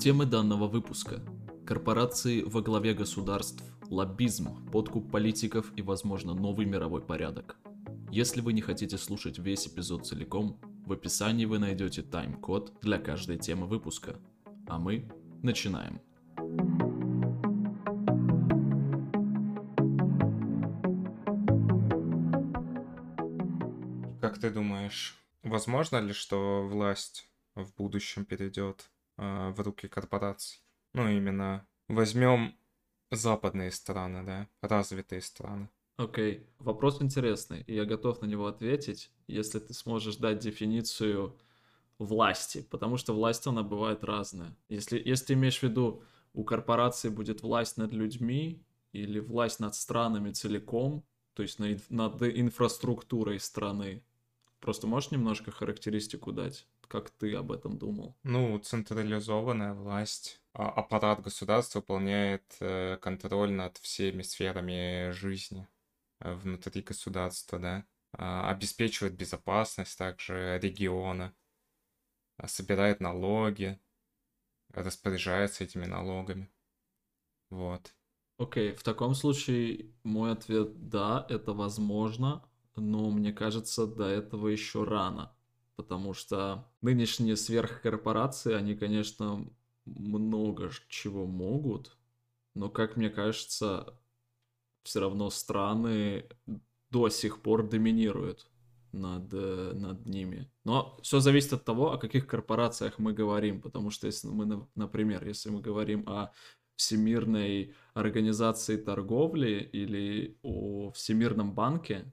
Темы данного выпуска. Корпорации во главе государств, лоббизм, подкуп политиков и, возможно, новый мировой порядок. Если вы не хотите слушать весь эпизод целиком, в описании вы найдете тайм-код для каждой темы выпуска. А мы начинаем. Как ты думаешь, возможно ли, что власть в будущем перейдет э, в руки корпораций? Ну, именно возьмем западные страны, да, развитые страны. Окей, okay. вопрос интересный, и я готов на него ответить, если ты сможешь дать дефиницию власти, потому что власть, она бывает разная. Если, если ты имеешь в виду, у корпорации будет власть над людьми или власть над странами целиком, то есть над, инфраструктурой страны, просто можешь немножко характеристику дать? Как ты об этом думал? Ну, централизованная власть, а, аппарат государства выполняет э, контроль над всеми сферами жизни Э, внутри государства, да, а, обеспечивает безопасность также региона, а, собирает налоги, распоряжается этими налогами. Вот. Окей, okay, в таком случае мой ответ да, это возможно, но мне кажется, до этого еще рано, потому что нынешние сверхкорпорации, они, конечно, много чего могут, но, как мне кажется, все равно страны до сих пор доминируют над, э, над ними. Но все зависит от того, о каких корпорациях мы говорим, потому что если мы, например, если мы говорим о Всемирной организации торговли или о Всемирном банке,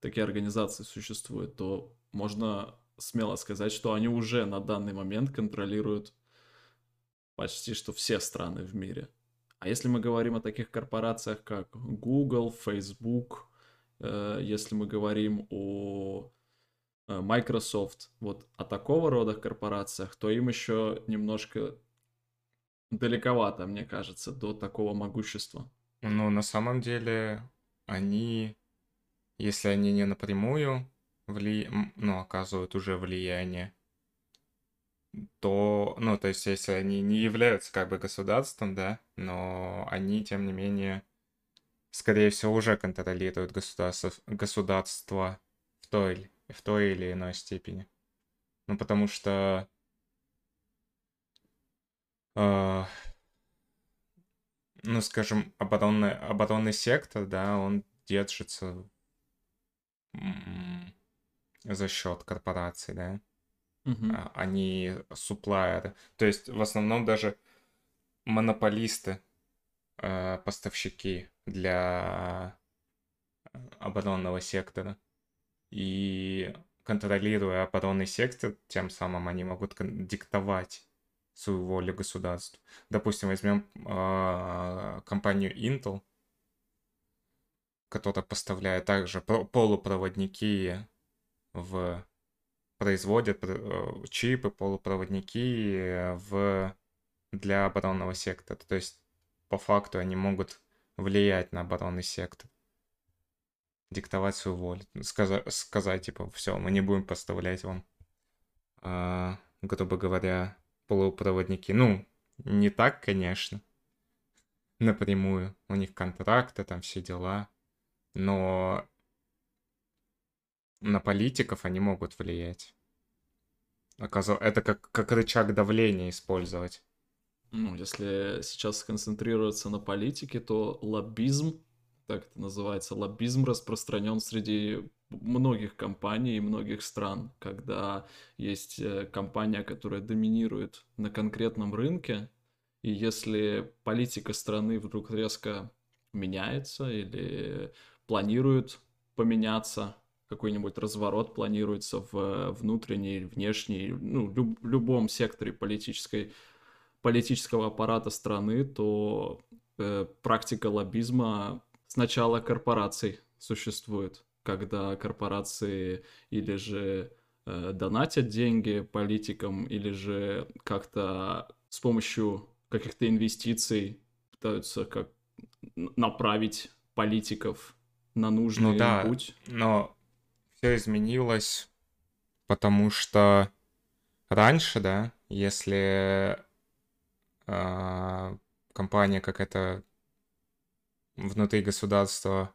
такие организации существуют, то можно смело сказать, что они уже на данный момент контролируют почти что все страны в мире. А если мы говорим о таких корпорациях, как Google, Facebook, э, если мы говорим о э, Microsoft, вот о такого рода корпорациях, то им еще немножко далековато, мне кажется, до такого могущества. Ну, на самом деле, они, если они не напрямую вли... ну, оказывают уже влияние, то, ну, то есть, если они не являются как бы государством, да, но они, тем не менее, скорее всего, уже контролируют государство, государство в той, в той или иной степени. Ну, потому что э, ну, скажем, оборонный, оборонный сектор, да, он держится за счет корпораций, да uh они суплайеры. То есть в основном даже монополисты, э, поставщики для оборонного сектора. И контролируя оборонный сектор, тем самым они могут диктовать свою волю государству. Допустим, возьмем э, компанию Intel, которая поставляет также полупроводники в производят э, чипы, полупроводники в, для оборонного сектора. То есть, по факту, они могут влиять на оборонный сектор, диктовать свою волю, сказать, сказать типа, все, мы не будем поставлять вам, э, грубо говоря, полупроводники. Ну, не так, конечно, напрямую. У них контракты, там все дела. Но на политиков они могут влиять. Оказывается, это как, как рычаг давления использовать. Ну, если сейчас сконцентрироваться на политике, то лоббизм, так это называется, лоббизм распространен среди многих компаний и многих стран, когда есть э, компания, которая доминирует на конкретном рынке, и если политика страны вдруг резко меняется или планирует поменяться, какой-нибудь разворот планируется в внутренней, внешней, ну, люб, любом секторе политической, политического аппарата страны, то э, практика лоббизма сначала корпораций существует, когда корпорации или же э, донатят деньги политикам, или же как-то с помощью каких-то инвестиций пытаются как направить политиков на нужный ну, да, путь. Но все изменилось, потому что раньше, да, если э, компания какая-то внутри государства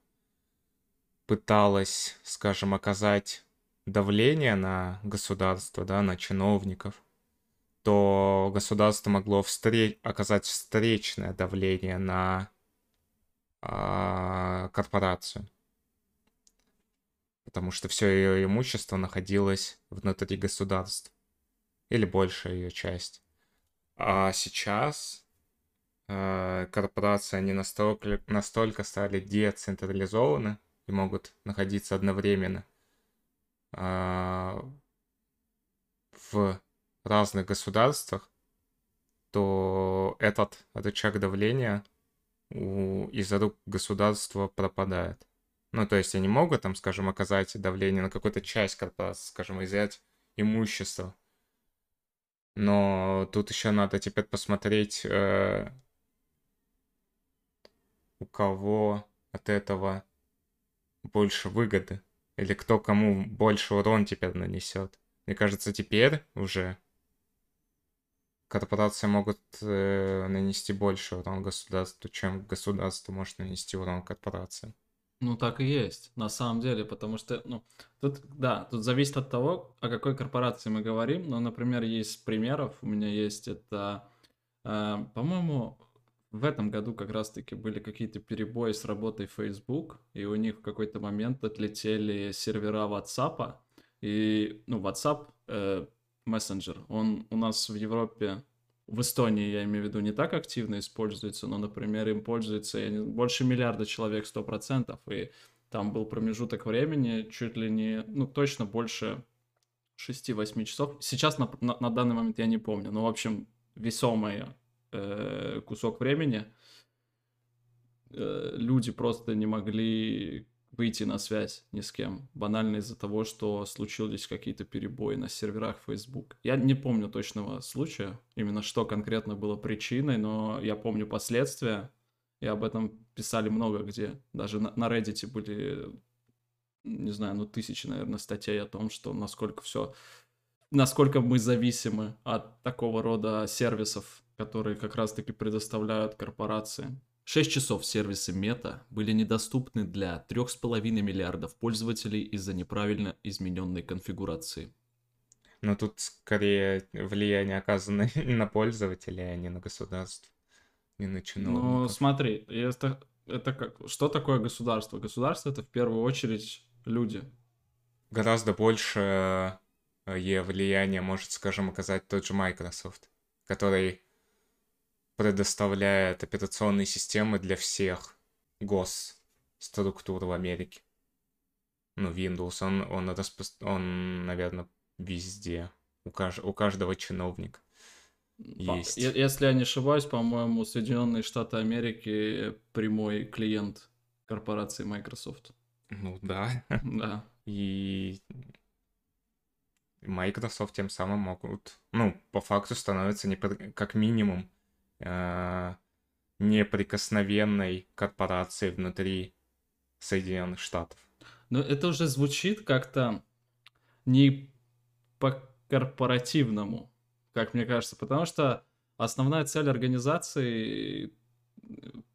пыталась, скажем, оказать давление на государство, да, на чиновников, то государство могло встреч... оказать встречное давление на а, корпорацию. Потому что все ее имущество находилось внутри государства. Или большая ее часть. А сейчас э, корпорации, они настолько, настолько стали децентрализованы и могут находиться одновременно э, в разных государствах, то этот рычаг давления у, из рук государства пропадает. Ну, то есть они могут, там, скажем, оказать давление на какую-то часть корпорации, скажем, изъять имущество. Но тут еще надо теперь посмотреть, э, у кого от этого больше выгоды. Или кто кому больше урон теперь нанесет. Мне кажется, теперь уже корпорации могут э, нанести больше урон государству, чем государство может нанести урон корпорациям. Ну, так и есть, на самом деле, потому что, ну, тут, да, тут зависит от того, о какой корпорации мы говорим. Ну, например, есть примеров, у меня есть это, э, по-моему, в этом году как раз-таки были какие-то перебои с работой Facebook, и у них в какой-то момент отлетели сервера WhatsApp, и, ну, WhatsApp э, мессенджер. Он у нас в Европе, в Эстонии, я имею в виду, не так активно используется, но, например, им пользуется больше миллиарда человек, сто процентов, и там был промежуток времени чуть ли не, ну, точно больше 6-8 часов. Сейчас на, на, на данный момент я не помню, но, в общем, весомый э, кусок времени э, люди просто не могли выйти на связь ни с кем. Банально из-за того, что случились какие-то перебои на серверах Facebook. Я не помню точного случая, именно что конкретно было причиной, но я помню последствия, и об этом писали много где. Даже на, на Reddit были, не знаю, ну тысячи, наверное, статей о том, что насколько все, насколько мы зависимы от такого рода сервисов, которые как раз-таки предоставляют корпорации. 6 часов сервисы Мета были недоступны для 3,5 миллиардов пользователей из-за неправильно измененной конфигурации. Но тут скорее влияние оказано на пользователей, а не на государство, не на чиновников. Ну, смотри, это, это как, что такое государство? Государство это в первую очередь люди. Гораздо больше э, влияние может, скажем, оказать тот же Microsoft, который предоставляет операционные системы для всех госструктур в Америке. Ну, Windows, он, он, распро... он наверное, везде. У, кажд... у каждого чиновника есть. Если я не ошибаюсь, по-моему, Соединенные Штаты Америки прямой клиент корпорации Microsoft. Ну да. Да. И Microsoft тем самым могут, ну, по факту становится не как минимум э, неприкосновенной корпорации внутри Соединенных Штатов. Но это уже звучит как-то не по-корпоративному, как мне кажется, потому что основная цель организации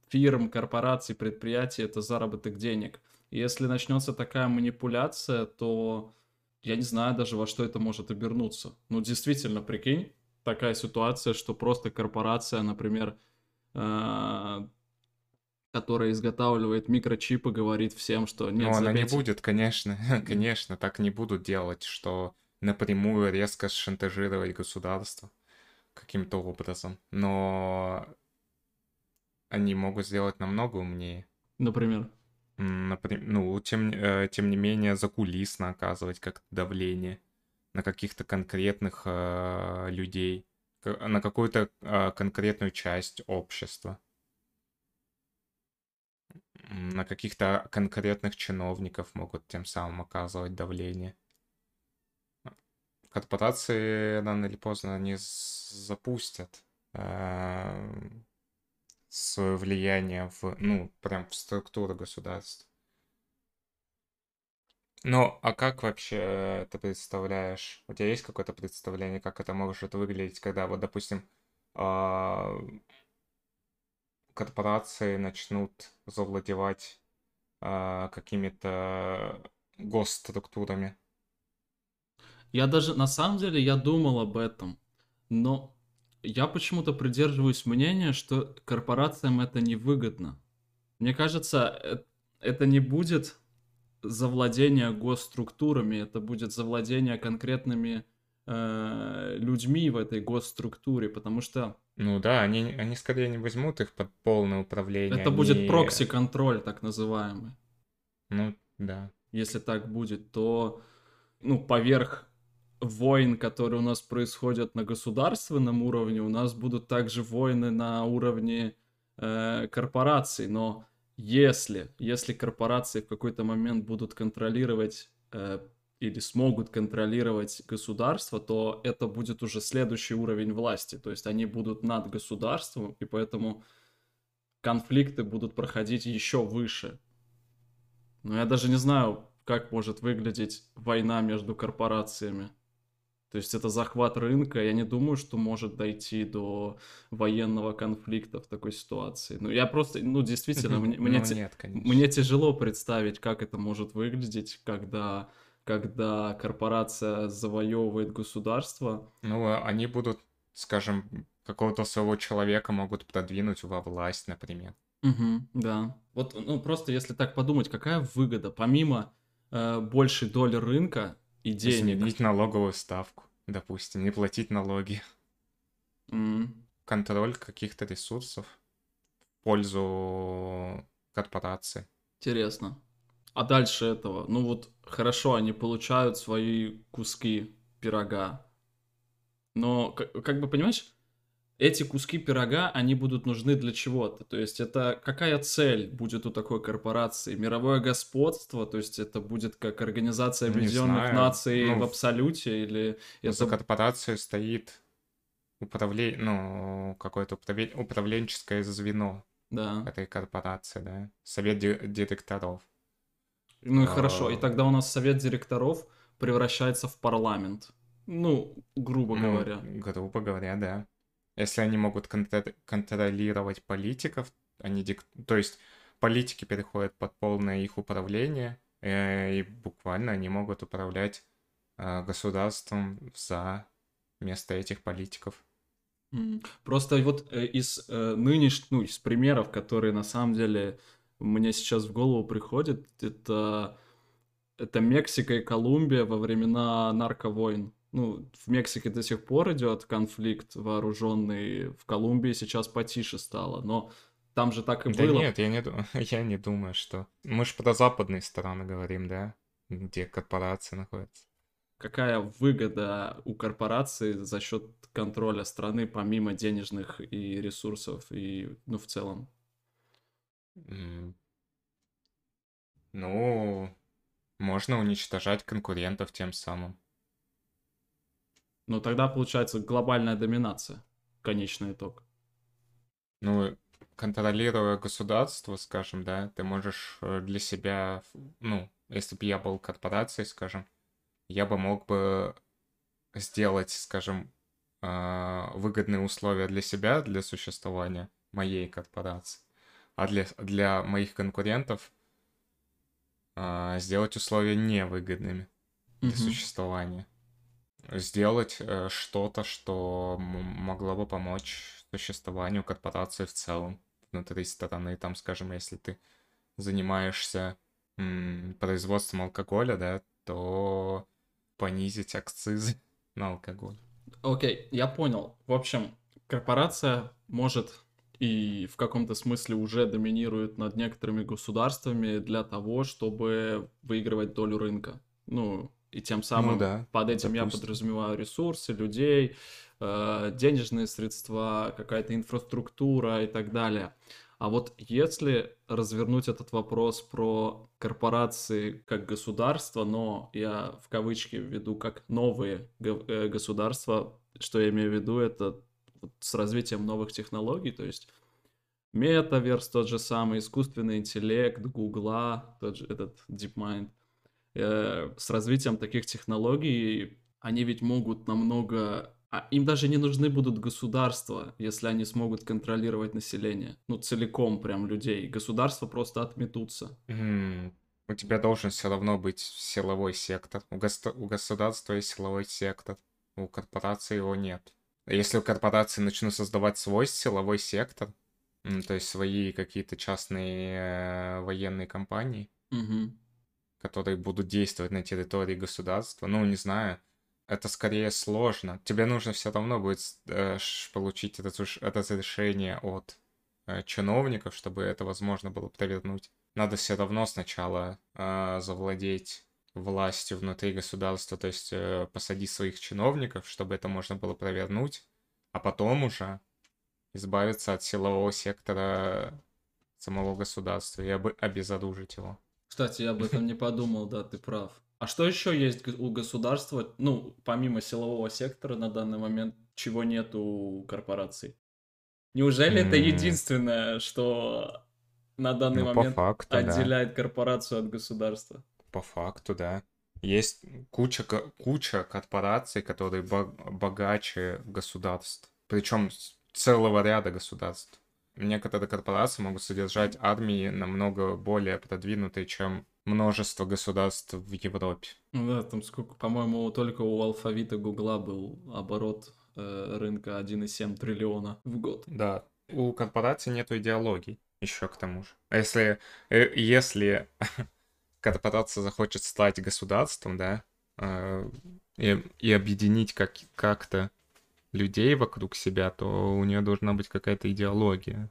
фирм, корпораций, предприятий — это заработок денег. И если начнется такая манипуляция, то я не знаю даже, во что это может обернуться. Ну, действительно, прикинь, такая ситуация, что просто корпорация, например, э, которая изготавливает микрочипы, говорит всем, что нет, Ну, она не будет, конечно, конечно, так не будут делать, что напрямую резко шантажировать государство каким-то образом. Но они могут сделать намного умнее. Например? Например, ну, тем, э, тем не менее, закулисно оказывать как давление на каких-то конкретных э, людей, на какую-то э, конкретную часть общества, на каких-то конкретных чиновников могут тем самым оказывать давление. Корпорации рано или поздно они запустят э, свое влияние в, ну, прям в структуру государства. Ну, а как вообще ты представляешь? У тебя есть какое-то представление, как это может выглядеть, когда вот, допустим, а, корпорации начнут завладевать а, какими-то госструктурами. Я даже, на самом деле, я думал об этом, но я почему-то придерживаюсь мнения, что корпорациям это невыгодно. Мне кажется, э, это не будет завладение госструктурами, это будет завладение конкретными э, людьми в этой госструктуре, потому что... Ну да, они, они скорее не возьмут их под полное управление. Это они... будет прокси-контроль, так называемый. Ну, да. Если так будет, то, ну, поверх войн, которые у нас происходят на государственном уровне, у нас будут также войны на уровне э, корпораций, но если, если корпорации в какой-то момент будут контролировать э, или смогут контролировать государство, то это будет уже следующий уровень власти. То есть они будут над государством, и поэтому конфликты будут проходить еще выше. Но я даже не знаю, как может выглядеть война между корпорациями. То есть это захват рынка. Я не думаю, что может дойти до военного конфликта в такой ситуации. Ну, я просто, ну, действительно, мне, мне, ну, нет, мне тяжело представить, как это может выглядеть, когда, когда корпорация завоевывает государство. Ну, а они будут, скажем, какого-то своего человека могут продвинуть во власть, например. Угу, да. Вот, ну, просто если так подумать, какая выгода, помимо э, большей доли рынка и денег... Изменить налоговую ставку допустим, не платить налоги. Mm. Контроль каких-то ресурсов в пользу корпорации. Интересно. А дальше этого? Ну вот хорошо, они получают свои куски пирога. Но, как, как бы, понимаешь, эти куски пирога, они будут нужны для чего-то. То есть это какая цель будет у такой корпорации? Мировое господство? То есть это будет как Организация Объединенных Наций ну, в абсолюте? Или это... За корпорацией стоит управление, ну, какое-то управле... управленческое звено да. этой корпорации, да? Совет директоров. Ну и хорошо, и тогда у нас совет директоров превращается в парламент. Ну, грубо ну, говоря. Грубо говоря, да. Если они могут контролировать политиков, они дик... то есть политики переходят под полное их управление, э, и буквально они могут управлять э, государством за место этих политиков. Просто вот э, из нынешних, ну, из примеров, которые на самом деле мне сейчас в голову приходят, это, это Мексика и Колумбия во времена нарковойн ну, в Мексике до сих пор идет конфликт вооруженный, в Колумбии сейчас потише стало, но там же так и да было. нет, я не, я не думаю, что... Мы же про западные страны говорим, да? Где корпорации находятся. Какая выгода у корпорации за счет контроля страны, помимо денежных и ресурсов, и, ну, в целом? Ну, можно уничтожать конкурентов тем самым. Ну, тогда получается глобальная доминация. Конечный итог. Ну, контролируя государство, скажем, да, ты можешь э, для себя, ну, если бы я был корпорацией, скажем, я бы мог бы сделать, скажем, а, выгодные условия для себя, для существования моей корпорации, а для, для моих конкурентов а, сделать условия невыгодными для mm-hmm. существования сделать э, что-то, что могло бы помочь существованию корпорации в целом внутри страны. Там, скажем, если ты занимаешься производством алкоголя, да, то понизить акцизы на алкоголь. Окей, okay, я понял. В общем, корпорация может и в каком-то смысле уже доминирует над некоторыми государствами для того, чтобы выигрывать долю рынка. Ну, и тем самым ну, да, под этим допустим. я подразумеваю ресурсы, людей, э, денежные средства, какая-то инфраструктура и так далее. А вот если развернуть этот вопрос про корпорации как государство, но я в кавычки введу как новые э, государства, что я имею в виду, это с развитием новых технологий, то есть метаверс тот же самый, искусственный интеллект, Гугла, тот же этот DeepMind – э, с развитием таких технологий они ведь могут намного А им даже не нужны будут государства, если они смогут контролировать население. Ну, целиком прям людей. Государства просто отметутся. М, У тебя должен все равно быть силовой сектор. У, госто- у государства есть силовой сектор. У корпорации его нет. Если у корпорации начнут создавать свой силовой сектор, то есть свои какие-то частные э, военные компании, Мгм. Которые будут действовать на территории государства, ну, не знаю, это скорее сложно. Тебе нужно все равно будет э, получить разуш- разрешение от э, чиновников, чтобы это возможно было провернуть. Надо все равно сначала э, завладеть властью внутри государства, то есть э, посадить своих чиновников, чтобы это можно было провернуть, а потом уже избавиться от силового сектора самого государства и об- обезоружить его. Кстати, я об этом не подумал, да, ты прав. А что еще есть у государства, ну, помимо силового сектора на данный момент, чего нет у корпораций? Неужели это единственное, что на данный Ну, момент факту, да. отделяет корпорацию от государства? По факту, да. Есть куча, куча корпораций, которые бо- богаче государств. Причем целого ряда государств. Некоторые корпорации могут содержать армии намного более продвинутые, чем множество государств в Европе. Ну да, там сколько, по-моему, только у алфавита Гугла был оборот э, рынка 1,7 триллиона в год. Да. У корпораций нет идеологий, еще к тому же. А если, э, если корпорация захочет стать государством, да, э, и, и объединить как, как-то людей вокруг себя, то у нее должна быть какая-то идеология.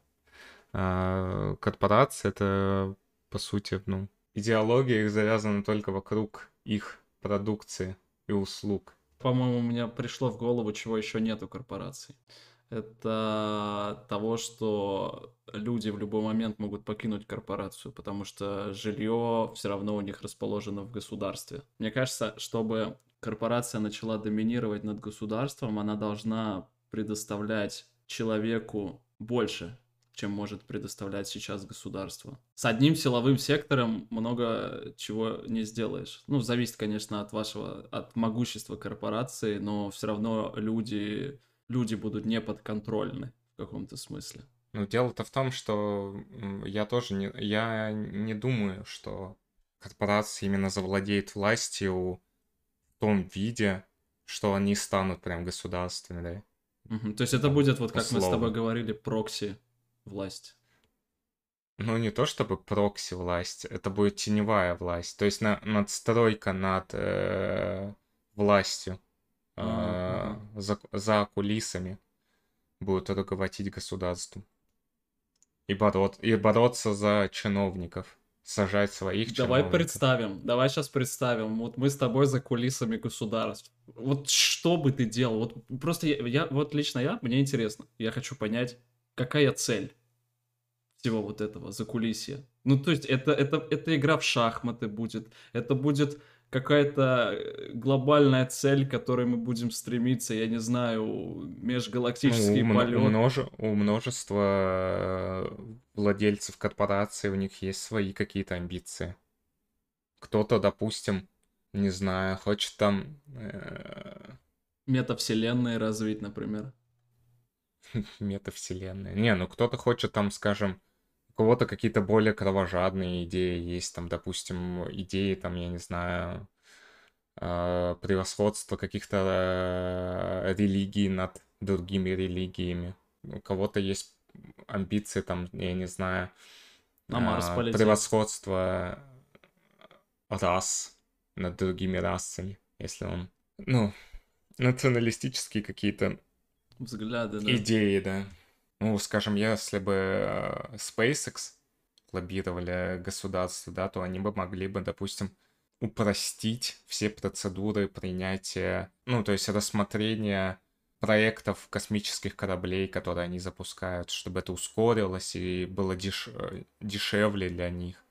А корпорация это, по сути, ну, идеология их завязана только вокруг их продукции и услуг. По-моему, мне пришло в голову, чего еще нет у корпораций. Это того, что люди в любой момент могут покинуть корпорацию, потому что жилье все равно у них расположено в государстве. Мне кажется, чтобы корпорация начала доминировать над государством, она должна предоставлять человеку больше, чем может предоставлять сейчас государство. С одним силовым сектором много чего не сделаешь. Ну, зависит, конечно, от вашего, от могущества корпорации, но все равно люди, люди будут не подконтрольны в каком-то смысле. Ну, дело-то в том, что я тоже не, я не думаю, что корпорация именно завладеет властью том виде, что они станут прям государственными, да? Мгм. То есть это будет, вот как мы с тобой условно. говорили, прокси власть. Ну, не то чтобы прокси власть, это будет теневая власть, то есть на, надстройка над э, властью э, Ага, за, за кулисами будет руководить государством. И, борот, и бороться за чиновников, сажать своих Давай чиновников. представим, давай сейчас представим, вот мы с тобой за кулисами государств. Вот что бы ты делал? Вот просто я, я- вот лично я, мне интересно, я хочу понять, какая цель всего вот этого за кулисья. Ну, то есть это, это, это игра в шахматы будет, это будет какая-то э, глобальная цель, к которой мы будем стремиться, я не знаю, Ну, межгалактический у, мно- у полет. множе- у множества э, владельцев корпораций у них есть свои какие-то амбиции. Кто-то, допустим, не знаю, хочет там э, Метавселенные развить, например. метавселенные. Не, ну кто-то хочет там, скажем, у кого-то какие-то более кровожадные идеи есть, там, допустим, идеи, там, я не знаю, э, превосходства каких-то э, религий над другими религиями. У кого-то есть амбиции, там, я не знаю, На Марс полететь. превосходство рас над другими расами, если он, ну, националистические какие-то Взгляды, да. идеи, да. Ну, скажем, если бы э, SpaceX лоббировали государство, да, то они бы могли бы, допустим, упростить все процедуры принятия, ну, то есть рассмотрения проектов космических кораблей, которые они запускают, чтобы это ускорилось и было деш- э, дешевле для них.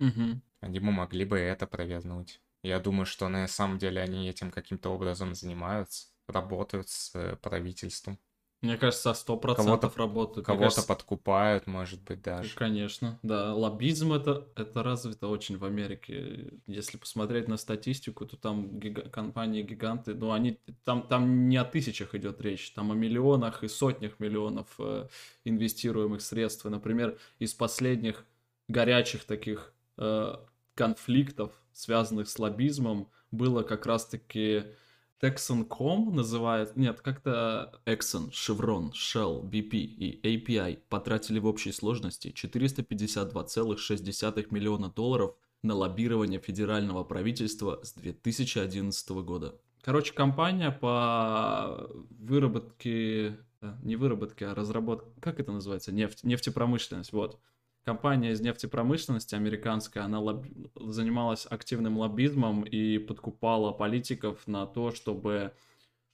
Мгм. Они бы могли бы это провернуть. Я думаю, что на самом деле они этим каким-то образом занимаются, работают с э, правительством. Мне кажется, сто процентов работает. Кого-то кажется... подкупают, может быть, даже. Конечно, да. Лоббизм это, это развито очень в Америке. Если посмотреть на статистику, то там гига... компании-гиганты, ну, они там, там не о тысячах идет речь, там о миллионах и сотнях миллионов э, инвестируемых средств. И, например, из последних горячих таких э, конфликтов, связанных с лоббизмом, было как раз-таки Texan.com называет... Нет, как-то Exxon, Chevron, Shell, BP и API потратили в общей сложности 452,6 миллиона долларов на лоббирование федерального правительства с 2011 года. Короче, компания по выработке... Э, не выработке, а разработке... Как это называется? Нефть, нефтепромышленность, вот компания из нефтепромышленности американская, она лоб... занималась активным лоббизмом и подкупала политиков на то, чтобы,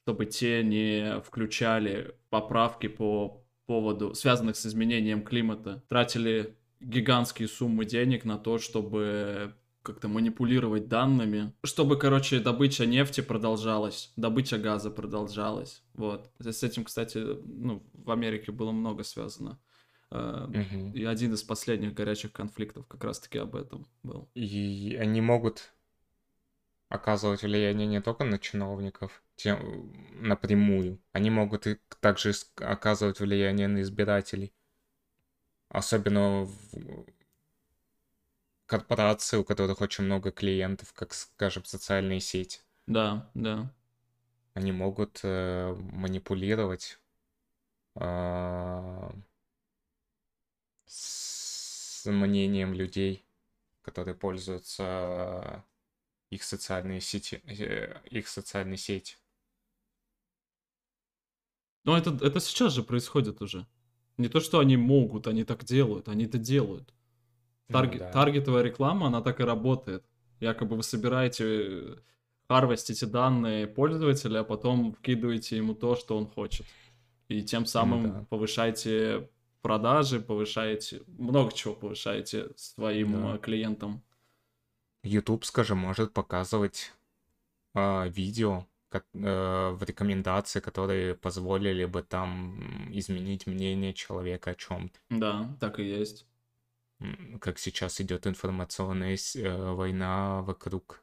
чтобы те не включали поправки по поводу, связанных с изменением климата, тратили гигантские суммы денег на то, чтобы как-то манипулировать данными, чтобы, короче, добыча нефти продолжалась, добыча газа продолжалась. Вот. С этим, кстати, ну, в Америке было много связано. Угу. И один из последних горячих конфликтов как раз-таки об этом был. И они могут оказывать влияние не только на чиновников тем, напрямую, они могут и также оказывать влияние на избирателей. Особенно в корпорации, у которых очень много клиентов, как, скажем, социальные сети. Да, да. Они могут э, манипулировать э, с мнением людей, которые пользуются их социальные сети, э, их социальные сети. Но это, это сейчас же происходит уже. Не то, что они могут, они так делают, они это делают. Тарг... Ну, да. Таргетовая реклама, она так и работает. Якобы вы собираете, харвестите данные пользователя, а потом вкидываете ему то, что он хочет. И тем самым ну, да. повышаете продажи, повышаете, много чего повышаете своим да. Э, клиентам. YouTube, скажем, может показывать э, видео как, э, в рекомендации, которые позволили бы там изменить мнение человека о чем-то. Да, так и есть. Как сейчас идет информационная э, война вокруг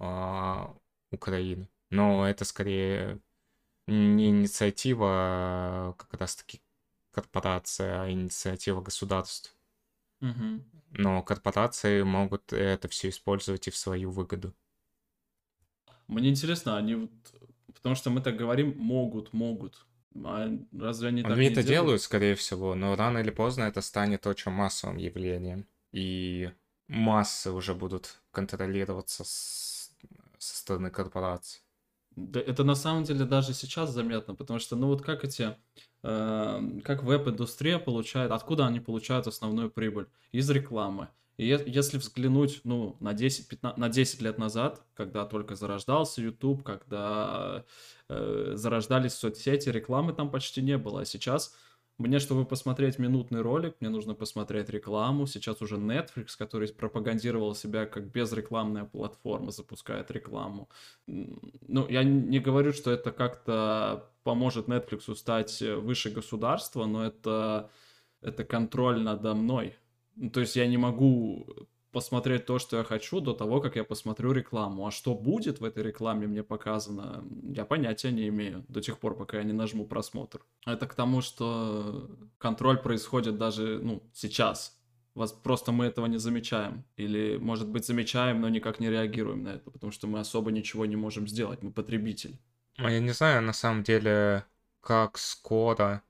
э, Украины. Но это скорее не инициатива а как раз-таки корпорация, а инициатива государств. Угу. Но корпорации могут это все использовать и в свою выгоду. Мне интересно, они вот... Потому что мы так говорим, могут, могут. А разве они, они так это делают? делают, скорее всего, но рано или поздно это станет очень массовым явлением. И массы уже будут контролироваться с... со стороны корпораций. Да, это на самом деле даже сейчас заметно, потому что, ну вот как эти Эм, как веб-индустрия получает, откуда они получают основную прибыль? Из рекламы. И если взглянуть ну, на, 10, 15, на 10 лет назад, когда только зарождался YouTube, когда э, зарождались соцсети, рекламы там почти не было. А сейчас мне, чтобы посмотреть минутный ролик, мне нужно посмотреть рекламу. Сейчас уже Netflix, который пропагандировал себя как безрекламная платформа, запускает рекламу. Ну, я не говорю, что это как-то поможет Netflix стать выше государства, но это, это контроль надо мной. Ну, то есть я не могу посмотреть то, что я хочу, до того, как я посмотрю рекламу. А что будет в этой рекламе мне показано, я понятия не имею до тех пор, пока я не нажму просмотр. Это к тому, что контроль происходит даже, ну, сейчас. Вас просто мы этого не замечаем. Или, может быть, замечаем, но никак не реагируем на это, потому что мы особо ничего не можем сделать. Мы потребитель. А я не знаю, на самом деле, как скоро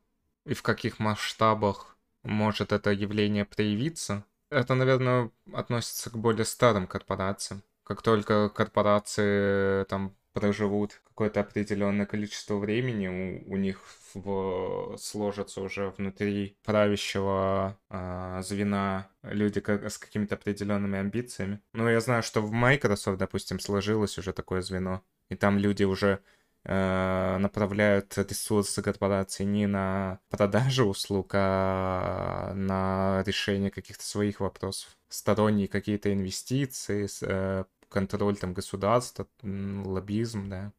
и в каких масштабах может это явление проявиться. Это, наверное, относится к более старым корпорациям. Как только корпорации там проживут какое-то определенное количество времени, у, у них в, сложатся уже внутри правящего э, звена люди как, с какими-то определенными амбициями. Ну, я знаю, что в Microsoft, допустим, сложилось уже такое звено, и там люди уже Э, направляют ресурсы корпорации не на продажу услуг, а на решение каких-то своих вопросов. Сторонние какие-то инвестиции, э, контроль там государства, лоббизм, да.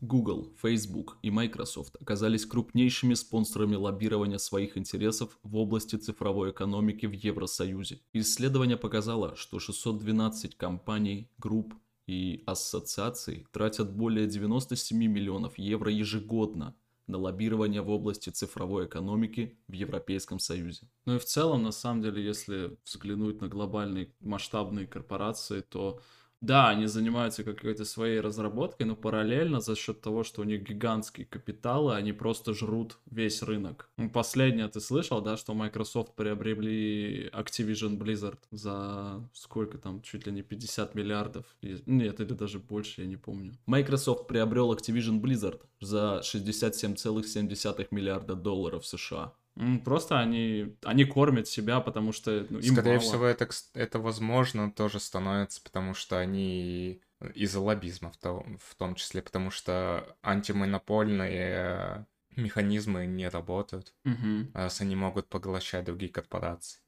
Google, Facebook и Microsoft оказались крупнейшими спонсорами лоббирования своих интересов в области цифровой экономики в Евросоюзе. Исследование показало, что 612 компаний, групп и ассоциаций тратят более 97 миллионов евро ежегодно на лоббирование в области цифровой экономики в Европейском Союзе. Ну и в целом, на самом деле, если взглянуть на глобальные масштабные корпорации, то да, они занимаются какой-то своей разработкой, но параллельно за счет того, что у них гигантские капиталы, они просто жрут весь рынок. Ну, последнее ты слышал, да, что Microsoft приобрели Activision Blizzard за сколько там, чуть ли не 50 миллиардов? Нет, или даже больше, я не помню. Microsoft приобрел Activision Blizzard за 67,7 миллиарда долларов США. Просто они, они кормят себя, потому что ну, им Скорее мало. всего, это, это возможно тоже становится, потому что они из-за лоббизма в том, в том числе, потому что антимонопольные механизмы не работают, угу. раз они могут поглощать другие корпорации.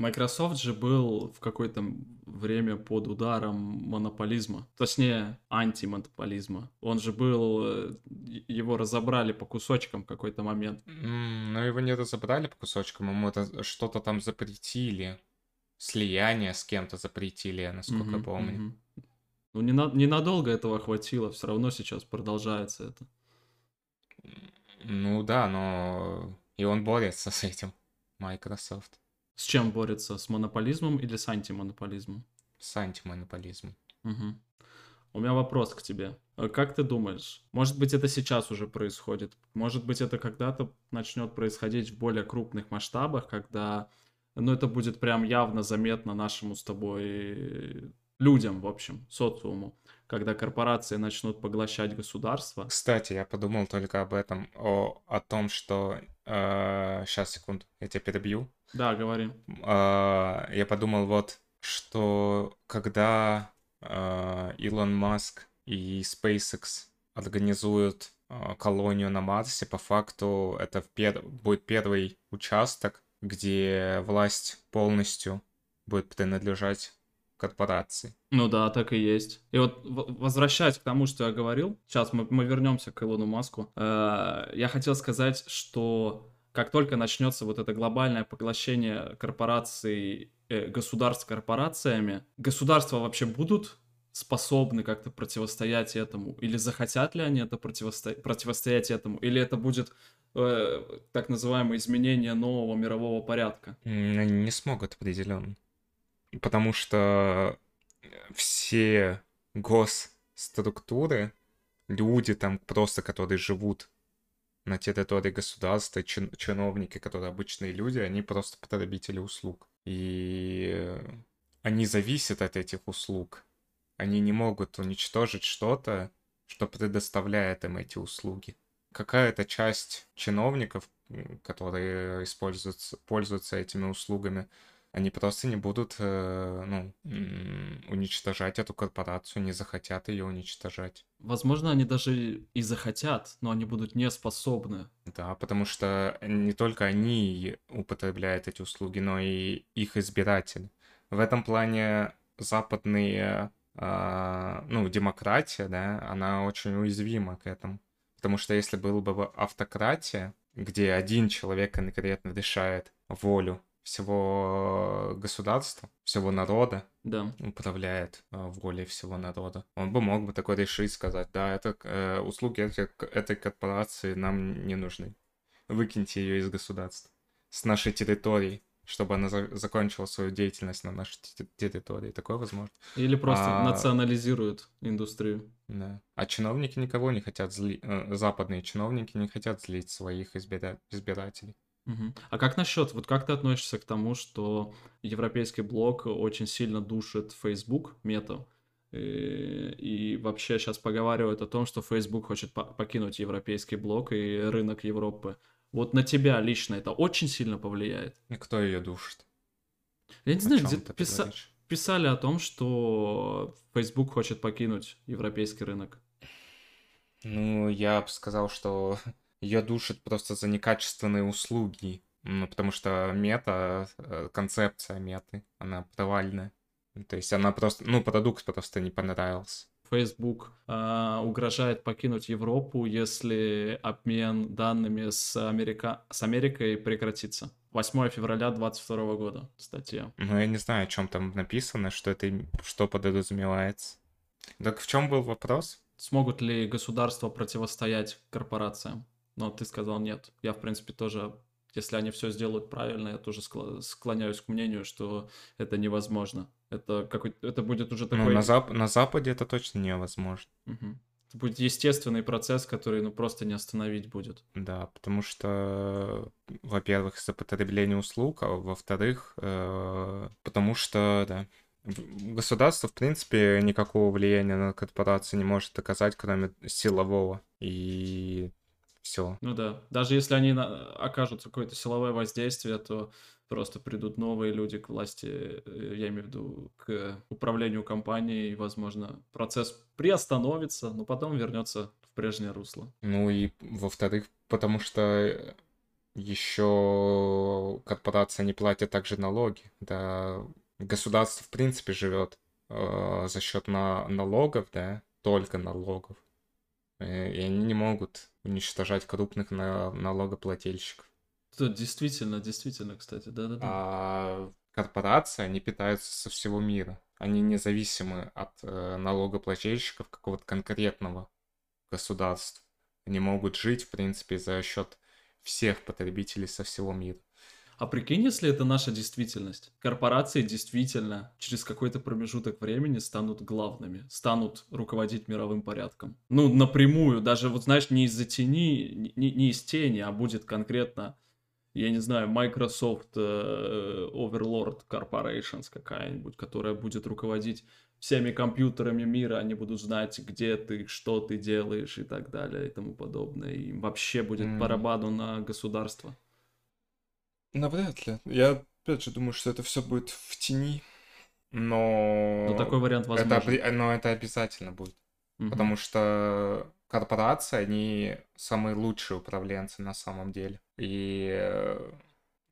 Microsoft же был в какое-то время под ударом монополизма, точнее антимонополизма. Он же был, э, его разобрали по кусочкам в какой-то момент. Mm, но его не разобрали по кусочкам, ему это что-то там запретили. Слияние с кем-то запретили, насколько mm-hmm, помню. Mm-hmm. Ну, не на, ненадолго этого хватило, все равно сейчас продолжается это. Ну да, но и он борется с этим, Microsoft. С чем борется? С монополизмом или с антимонополизмом? С антимонополизмом. Угу. У меня вопрос к тебе. Э, как ты думаешь, может быть это сейчас уже происходит? Может быть это когда-то начнет происходить в более крупных масштабах, когда, ну это будет прям явно заметно нашему с тобой людям, в общем, социуму, когда корпорации начнут поглощать государство. Кстати, я подумал только об этом, о, о том, что... Э, сейчас, секунду, я тебя перебью. Да, говори. Э, я подумал вот, что когда э, Илон Маск и SpaceX организуют э, колонию на Марсе, по факту это пер... будет первый участок, где власть полностью будет принадлежать корпорации. Ну да, так и есть. И вот возвращаясь к тому, что я говорил, сейчас мы, мы вернемся к Илону Маску. Э, я хотел сказать, что как только начнется вот это глобальное поглощение корпораций, э, государств корпорациями, государства вообще будут способны как-то противостоять этому? Или захотят ли они это противосто... противостоять этому? Или это будет э, так называемое изменение нового мирового порядка? Они не смогут определенно. Потому что все госструктуры, люди там просто, которые живут на территории государства, чин, чиновники, которые обычные люди, они просто потребители услуг. И они зависят от этих услуг. Они не могут уничтожить что-то, что предоставляет им эти услуги. Какая-то часть чиновников, которые используются, пользуются этими услугами, они просто не будут, э, ну, уничтожать эту корпорацию, не захотят ее уничтожать. Возможно, они даже и захотят, но они будут не способны. Да, потому что не только они употребляют эти услуги, но и их избиратели. В этом плане западные, э, ну, демократия, да, она очень уязвима к этому. Потому что если была бы автократия, где один человек конкретно решает волю всего государства, всего народа, да. управляет э, волей всего народа. Он бы мог бы такой решить, сказать, да, это э, услуги этой, этой корпорации нам не нужны. Выкиньте ее из государства, с нашей территории, чтобы она за- закончила свою деятельность на нашей территории. Такое возможно. Или просто а... национализируют индустрию. Да. А чиновники никого не хотят злить, э, западные чиновники не хотят злить своих избира... избирателей. Мгм. А как насчет, вот как ты относишься к тому, что европейский блок очень сильно душит Facebook, Мета, и, э, и вообще сейчас поговаривают о том, что Facebook хочет по- покинуть европейский блок и рынок Европы. Вот на тебя лично это очень сильно повлияет? И кто ее душит? Я не знаю, где-то писа- писали о том, что Facebook хочет покинуть европейский рынок. Ну, я бы сказал, что ее душит просто за некачественные услуги. Ну, потому что мета, э, концепция меты, она провальная. То есть она просто, ну, продукт просто не понравился. Facebook э, угрожает покинуть Европу, если обмен данными с, Америка... с Америкой прекратится. 8 февраля 2022 года статья. Ну, я не знаю, о чем там написано, что это что подразумевается. Так в чем был вопрос? Смогут ли государства противостоять корпорациям? Но ты сказал нет. Я, в принципе, тоже если они все сделают правильно, я тоже склоняюсь к мнению, что это невозможно. Это, какой это будет уже ну, такой... Ну, на, зап... на Западе это точно невозможно. Угу. Это будет естественный процесс, который ну, просто не остановить будет. Да, потому что, во-первых, из-за потребления услуг, а во-вторых, э, потому что, да, государство, в принципе, никакого влияния на корпорации не может оказать, кроме силового. И все. Ну да. Даже если они на... окажут какое-то силовое воздействие, то просто придут новые люди к власти, э, я имею в виду к управлению компанией, и, возможно, процесс приостановится, но потом вернется в прежнее русло. Ну и, во-вторых, потому что еще корпорация не платит также налоги. Да, государство, в принципе, живет э, за счет на налогов, да, только налогов. Э, и они не могут уничтожать крупных на налогоплательщиков. Это действительно, действительно, кстати, да-да-да. А корпорации, они питаются со всего мира. Они независимы от э, налогоплательщиков какого-то конкретного государства. Они могут жить, в принципе, за счет всех потребителей со всего мира. А прикинь, если это наша действительность. Корпорации действительно через какой-то промежуток времени станут главными, станут руководить мировым порядком. Ну, напрямую, даже, вот знаешь, не из-за тени, не, не из тени, а будет конкретно, я не знаю, Microsoft uh, Overlord Corporations какая-нибудь, которая будет руководить всеми компьютерами мира, они будут знать, где ты, что ты делаешь и так далее и тому подобное. И вообще будет mm. барабану на государство. Навряд ли. Я опять же думаю, что это все будет в тени. Но... Но такой вариант возможен. Это, но это обязательно будет. Угу. Потому что корпорации, они самые лучшие управленцы на самом деле. И,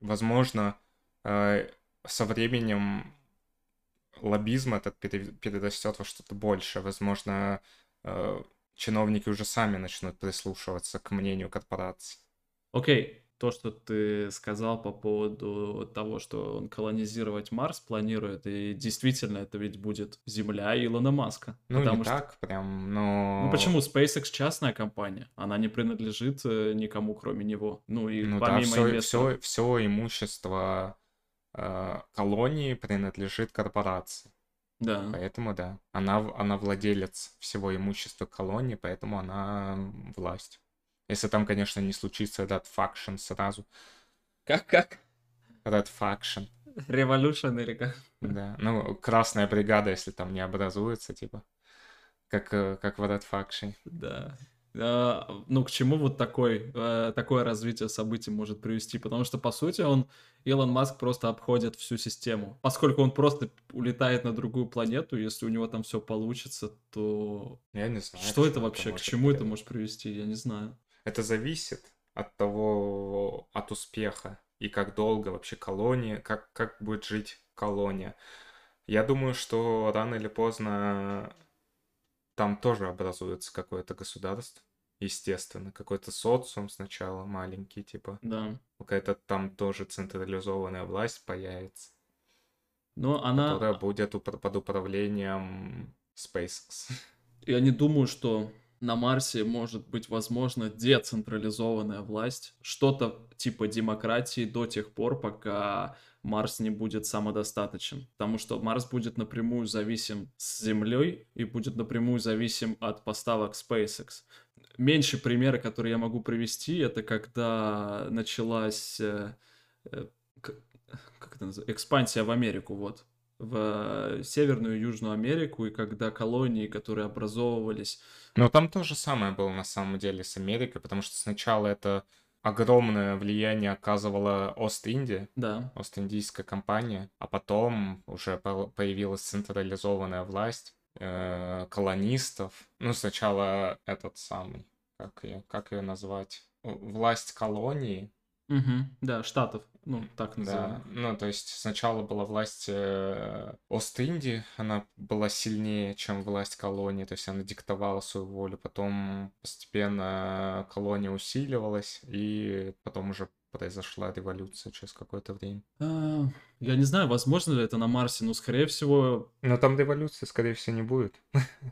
возможно, э, со временем лоббизм этот перерастет во что-то большее. Возможно, э, чиновники уже сами начнут прислушиваться к мнению корпораций. Окей, то, что ты сказал по поводу того, что он колонизировать Марс планирует, и действительно это ведь будет Земля Илона Маска. Ну, не что... так прям, но... Ну, почему? SpaceX частная компания, она не принадлежит э, никому, кроме него. Ну, и ну, помимо да, все, инвестора... все, все имущество э, колонии принадлежит корпорации. Да. Поэтому, да, она, она владелец всего имущества колонии, поэтому она власть. Если там, конечно, не случится Red Faction сразу. Как-как? Red Faction. Revolution или как? Да, ну, Красная Бригада, если там не образуется, типа, как, э, как в Red Faction. Да. Uh, ну, к чему вот такой, uh, такое развитие событий может привести? Потому что, по сути, он, Илон Маск просто обходит всю систему. Поскольку он просто улетает на другую планету, если у него там все получится, то... Я не знаю. Что это вообще? К чему это может привести? Я не знаю. Это зависит от того, от успеха и как долго вообще колония, как, как будет жить колония. Я думаю, что рано или поздно там тоже образуется какое-то государство, естественно, какой-то социум сначала маленький, типа. Да. Какая-то там тоже централизованная власть появится. Но она... Которая будет под управлением SpaceX. Я не думаю, что на Марсе может быть возможно децентрализованная власть, что-то типа демократии до тех пор, пока Марс не будет самодостаточен. Потому что Марс будет напрямую зависим с Землей и будет напрямую зависим от поставок SpaceX. Меньшие примеры, которые я могу привести, это когда началась э, э, как это называется, экспансия в Америку, вот в Северную и Южную Америку, и когда колонии, которые образовывались... Ну, там то же самое было на самом деле с Америкой, потому что сначала это огромное влияние оказывала Ост-Индия, да. Ост-Индийская компания, а потом уже появилась централизованная власть э, колонистов. Ну, сначала этот самый, как ее, как ее назвать, власть колонии, Мгм. Да, штатов, ну, так Да, называемых. ну, то есть сначала была власть э, Ост-Индии, она была сильнее, чем власть колонии, то есть она диктовала свою волю, потом постепенно колония усиливалась, и потом уже произошла революция через какое-то время. А, Я не знаю, возможно ли это на Марсе, но, скорее всего, Но там революции, скорее всего, не будет.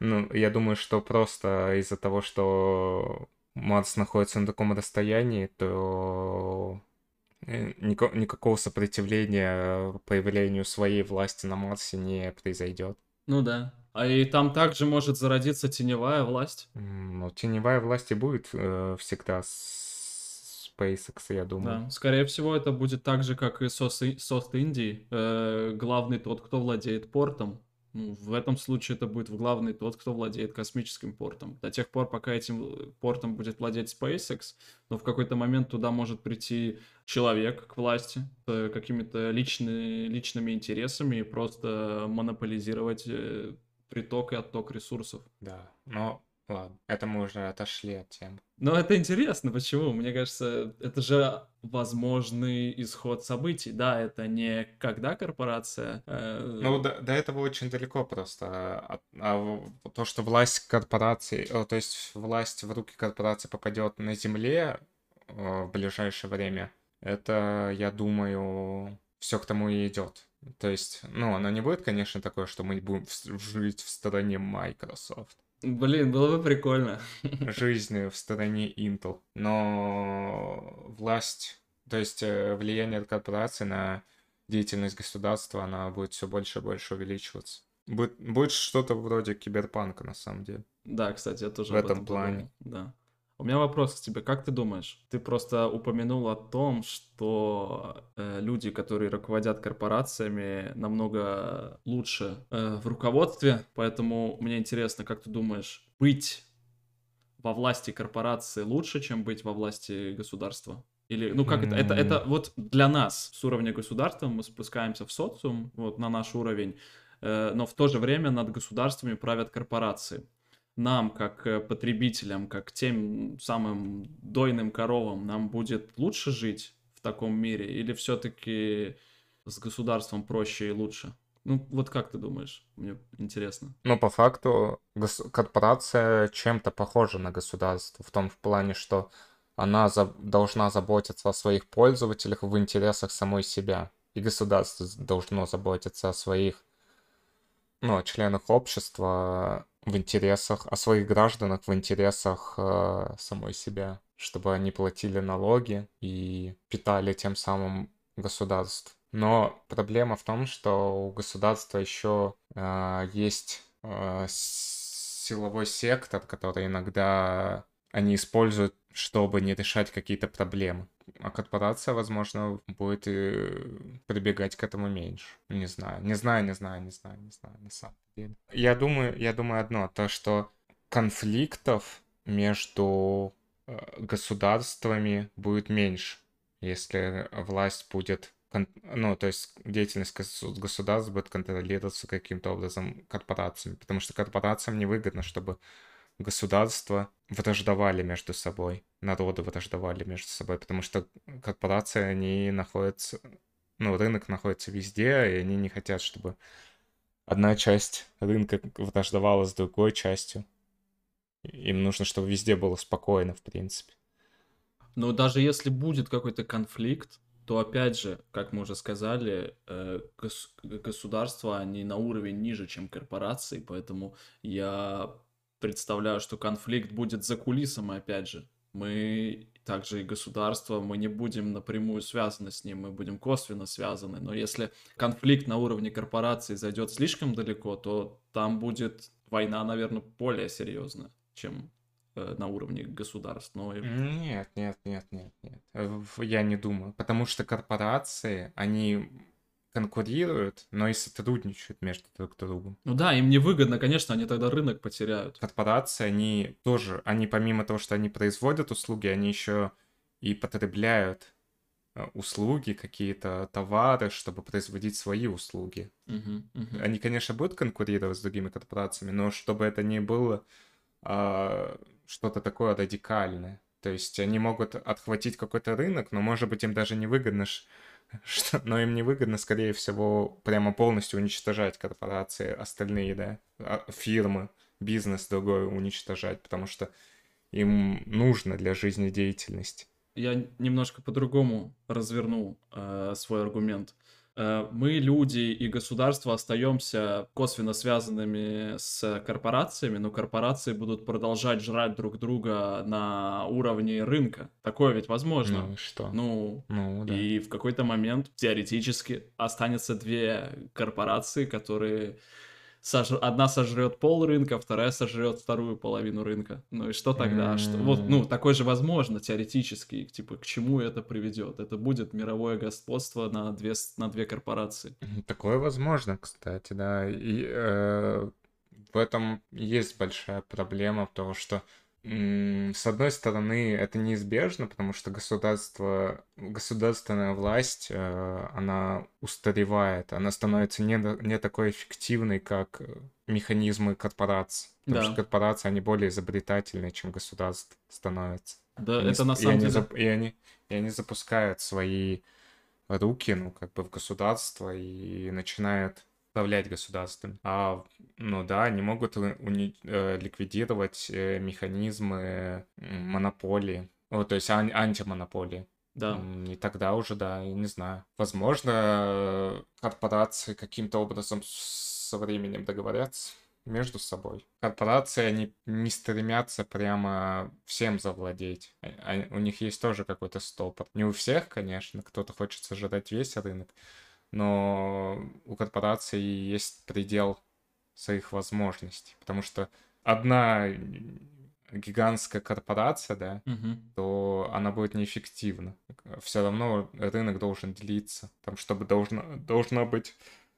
Ну, я думаю, что просто из-за того, что Марс находится на таком расстоянии, то э, нико- никакого сопротивления появлению своей власти на Марсе не произойдет. ну да. А и там также может зародиться теневая власть. Ну, теневая власть и будет э, всегда с SpaceX, я думаю. Да, скорее всего, это будет так же, как и Сост Индии. Э, главный тот, кто владеет портом. Ну, в этом случае это будет главный тот, кто владеет космическим портом. До тех пор, пока этим э, портом будет владеть SpaceX, но в какой-то момент туда может прийти человек к власти с какими-то личными, личными интересами и просто монополизировать э, приток и отток ресурсов. Да, но ладно, это мы уже отошли от темы. Но это интересно, почему? Мне кажется, это же возможный исход событий. Да, это не когда корпорация... э, Ну, до, до этого очень далеко просто. А, а то, что власть корпорации, то есть власть в руки корпорации попадет на Земле э, в ближайшее время, это, я думаю, все к тому и идет. То есть, ну, оно не будет, конечно, такое, что мы будем жить в стороне Microsoft. Блин, было бы прикольно. жизни в стороне Intel. Но власть, то есть э, влияние корпорации на деятельность государства, она будет все больше и больше увеличиваться. Будет, будет что-то вроде киберпанка, на самом деле. Да, кстати, я тоже В об этом плане. подумал, Да. У меня вопрос к тебе. Как ты думаешь? Ты просто упомянул о том, что э, люди, которые руководят корпорациями, намного лучше э, в руководстве. Поэтому мне интересно, как ты думаешь, быть во власти корпорации лучше, чем быть во власти государства? Или, ну как это, это, это вот для нас с уровня государства мы спускаемся в социум, вот на наш уровень, э, но в то же время над государствами правят корпорации нам, как э, потребителям, как тем самым дойным коровам, нам будет лучше жить в таком мире? Или все-таки с государством проще и лучше? Ну, вот как ты думаешь? Мне интересно. Ну, по факту, гос- корпорация чем-то похожа на государство, в том плане, что она за- должна заботиться о своих пользователях в интересах самой себя. И государство должно заботиться о своих, ну, о членах общества в интересах, о своих гражданах в интересах э, самой себя, чтобы они платили налоги и питали тем самым государство. Но проблема в том, что у государства еще э, есть э, силовой сектор, который иногда они используют, чтобы не решать какие-то проблемы. А корпорация, возможно, будет и прибегать к этому меньше. Не знаю, не знаю, не знаю, не знаю, не знаю, на самом деле. Я думаю, я думаю одно, то, что конфликтов между э, государствами будет меньше, если власть будет ну, то есть деятельность госу- государств будет контролироваться каким-то образом корпорациями, потому что корпорациям невыгодно, чтобы государства враждовали между собой, народы враждовали между собой, потому что корпорации, они находятся, ну, рынок находится везде, и они не хотят, чтобы одна часть рынка враждовала с другой частью. Им нужно, чтобы везде было спокойно, в принципе. Но даже если будет какой-то конфликт, то опять же, как мы уже сказали, э, гос- государства, они на уровень ниже, чем корпорации, поэтому я представляю, что конфликт будет за кулисами, опять же. Мы также и государство, мы не будем напрямую связаны с ним, мы будем косвенно связаны. Но если конфликт на уровне корпорации зайдет слишком далеко, то там будет война, наверное, более серьезная, чем э, на уровне государств. Но Нет, нет, нет, нет, нет. Э, Я не думаю. Потому что корпорации, они конкурируют, но и сотрудничают между друг другом. Ну да, им невыгодно, конечно, они тогда рынок потеряют. Корпорации, они тоже, они помимо того, что они производят услуги, они еще и потребляют э, услуги, какие-то товары, чтобы производить свои услуги. Мгм, мгм. Они, конечно, будут конкурировать с другими корпорациями, но чтобы это не было а, что-то такое радикальное. То есть они могут отхватить какой-то рынок, но, может быть, им даже не выгодно, что, но им не выгодно, скорее всего, прямо полностью уничтожать корпорации остальные, да, а, фирмы, бизнес другой уничтожать, потому что им нужно для жизнедеятельности. Я немножко по-другому развернул э, свой аргумент. Э, мы, люди и государство, остаемся косвенно связанными с корпорациями, но корпорации будут продолжать жрать друг друга на уровне рынка. Такое ведь возможно. Ну что? Ну, ну да. и в какой-то момент теоретически останется две корпорации, которые сож... одна сожрет пол рынка, вторая сожрет вторую половину рынка. Ну и что тогда? Mm-hmm. Что... Вот, ну, такое же возможно теоретически. Типа, к чему это приведет? Это будет мировое господство на две, на две корпорации. Такое возможно, кстати, да. И э, в этом есть большая проблема, потому что с одной стороны, это неизбежно, потому что государство, государственная власть, э, она устаревает, она становится не, не такой эффективной, как механизмы корпораций. Потому да. что корпорации, они более изобретательные, чем государство становятся. Да, они, это на самом и деле... Они, и, они, и они запускают свои руки, ну, как бы в государство и начинают управлять государством. А, ну да, они могут уни- э, ликвидировать э, механизмы монополии, ну, то есть ан- антимонополии. Да. И тогда уже, да, я не знаю. Возможно, корпорации каким-то образом со временем договорятся между собой. Корпорации, они не стремятся прямо всем завладеть. А, а, у них есть тоже какой-то стопор. Не у всех, конечно, кто-то хочет сожрать весь рынок, но у корпорации есть предел своих возможностей, потому что одна гигантская корпорация, да, угу. то она будет неэффективна. Все равно рынок должен делиться, там, чтобы должна, должна быть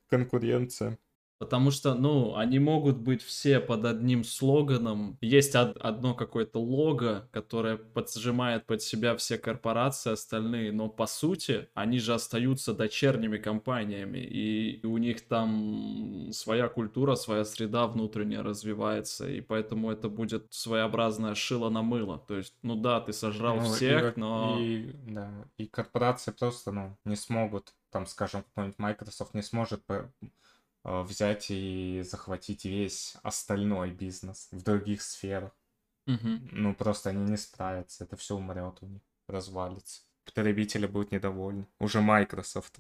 конкуренция. Потому что, ну, они могут быть все под одним слоганом. Есть од- одно какое-то лого, которое поджимает под себя все корпорации остальные, но по сути они же остаются дочерними компаниями, и у них там своя культура, своя среда внутренняя развивается, и поэтому это будет своеобразное шило на мыло. То есть, ну да, ты сожрал ну, всех, и, но... И, да, и корпорации просто, ну, не смогут, там, скажем, какой-нибудь Microsoft не сможет взять и захватить весь остальной бизнес в других сферах. Угу. Ну, просто они не справятся, это все умрет у них, развалится. Потребители будут недовольны. Уже Microsoft,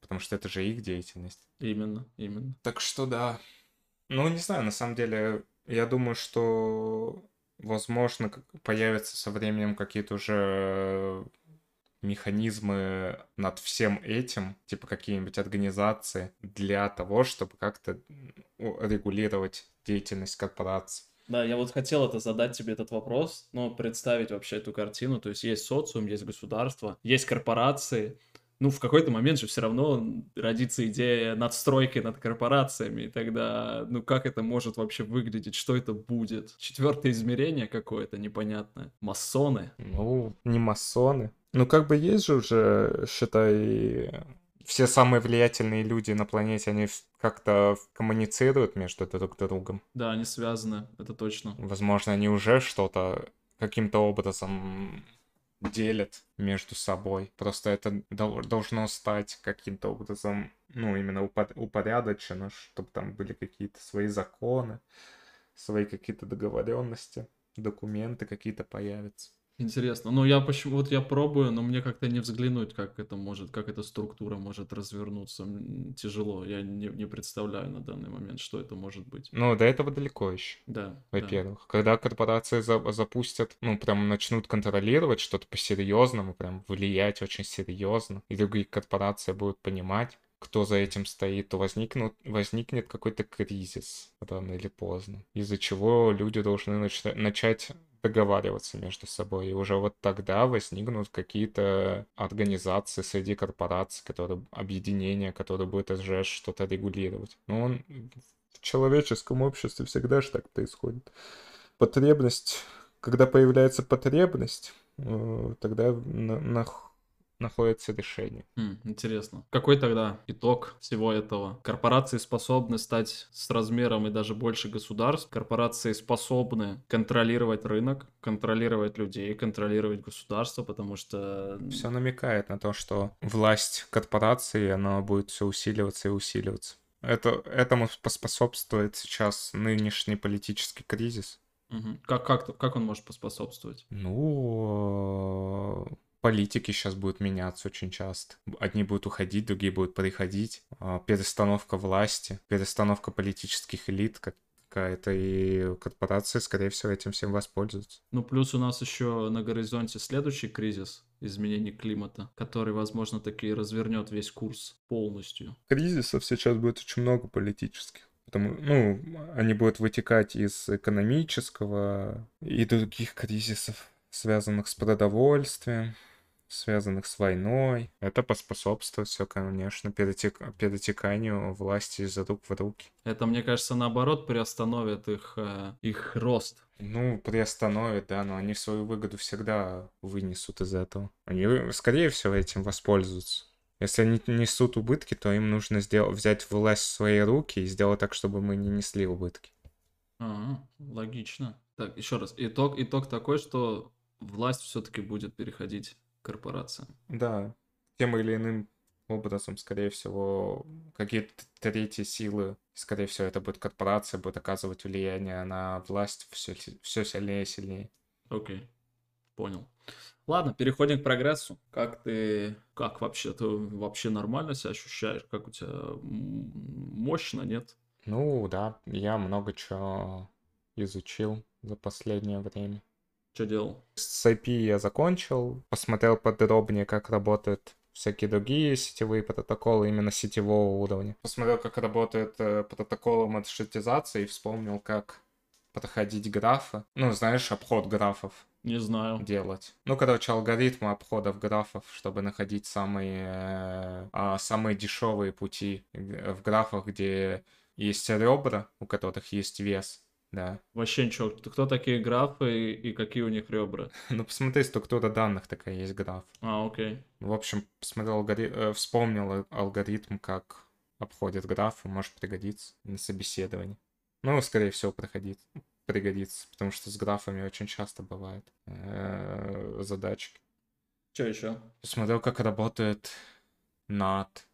потому что это же их деятельность. Именно, именно. Так что да. Ну, не знаю, на самом деле, я думаю, что возможно появятся со временем какие-то уже механизмы над всем этим, типа какие-нибудь организации, для того, чтобы как-то регулировать деятельность корпораций. Да, я вот хотел это задать тебе этот вопрос, но представить вообще эту картину. То есть есть социум, есть государство, есть корпорации. Ну, в какой-то момент же все равно родится идея надстройки над корпорациями, и тогда, ну, как это может вообще выглядеть, что это будет? Четвертое измерение какое-то непонятное. Масоны? Ну, не масоны. Ну, как бы есть же уже, считай, все самые влиятельные люди на планете, они как-то коммуницируют между друг другом. Да, они связаны, это точно. Возможно, они уже что-то каким-то образом делят между собой. Просто это должно стать каким-то образом, ну, именно упорядочено, чтобы там были какие-то свои законы, свои какие-то договоренности, документы какие-то появятся. Интересно. Ну, я почему вот я пробую, но мне как-то не взглянуть, как это может, как эта структура может развернуться. Тяжело. Я не, не представляю на данный момент, что это может быть. Ну, до этого далеко еще. Да. Во-первых. Да. Когда корпорации за запустят, ну, прям начнут контролировать что-то по-серьезному, прям влиять очень серьезно, и другие корпорации будут понимать, кто за этим стоит, то возникнут, возникнет какой-то кризис рано или поздно, из-за чего люди должны нач- начать договариваться между собой. И уже вот тогда возникнут какие-то организации среди корпораций, которые, объединения, которые будут уже что-то регулировать. Но он в человеческом обществе всегда же так происходит. Потребность, когда появляется потребность, э, тогда на, на, находится решение. Хм, интересно. Какой тогда итог всего этого? Корпорации способны стать с размером и даже больше государств. Корпорации способны контролировать рынок, контролировать людей, контролировать государство, потому что... Все намекает на то, что власть корпорации, она будет все усиливаться и усиливаться. Это, этому поспособствует сейчас нынешний политический кризис. Угу. Как, как, как он может поспособствовать? Ну, политики сейчас будут меняться очень часто. Одни будут уходить, другие будут приходить. А, перестановка власти, перестановка политических элит, как какая-то, и корпорации, скорее всего, этим всем воспользуются. Ну, плюс у нас еще на горизонте следующий кризис изменений климата, который, возможно, таки развернет весь курс полностью. Кризисов сейчас будет очень много политических. Потому, ну, они будут вытекать из экономического и других кризисов, связанных с продовольствием, связанных с войной. Это поспособствует все, конечно, перетек... перетеканию власти из рук в руки. Это, мне кажется, наоборот, приостановит их, э, их рост. Ну, приостановит, да, но они свою выгоду всегда вынесут из этого. Они, скорее всего, этим воспользуются. Если они несут убытки, то им нужно сделать, взять власть в свои руки и сделать так, чтобы мы не несли убытки. А, логично. Так, еще раз. Итог, итог такой, что власть все-таки будет переходить корпорациям. Да, тем или иным образом, скорее всего, какие-то третьи силы, скорее всего, это будет корпорация, будет оказывать влияние на власть все, все сильнее и сильнее. Окей, okay. понял. Ладно, переходим к прогрессу. Как ты, как вообще, ты вообще нормально себя ощущаешь? Как у тебя мощно, нет? Ну, да, я много чего изучил за последнее время. Что делал? С IP я закончил, посмотрел подробнее, как работают всякие другие сетевые протоколы именно сетевого уровня. Посмотрел, как работает э, протоколы маршрутизации и вспомнил, как проходить графы. Ну, знаешь, обход графов. Не знаю. Делать. Ну, короче, алгоритмы обходов графов, чтобы находить самые, э, а, самые дешевые пути в графах, где есть ребра, у которых есть вес, да. Вообще ничего. Кто такие графы и, и какие у них ребра? ну, посмотри, структура данных такая есть граф. А, окей. В общем, посмотрел алгоритм, э, вспомнил алгоритм, как обходит графы, может пригодиться на собеседовании. Ну, скорее всего, проходит, пригодится, потому что с графами очень часто бывают э, задачки. Что еще? Посмотрел, как работает NAT,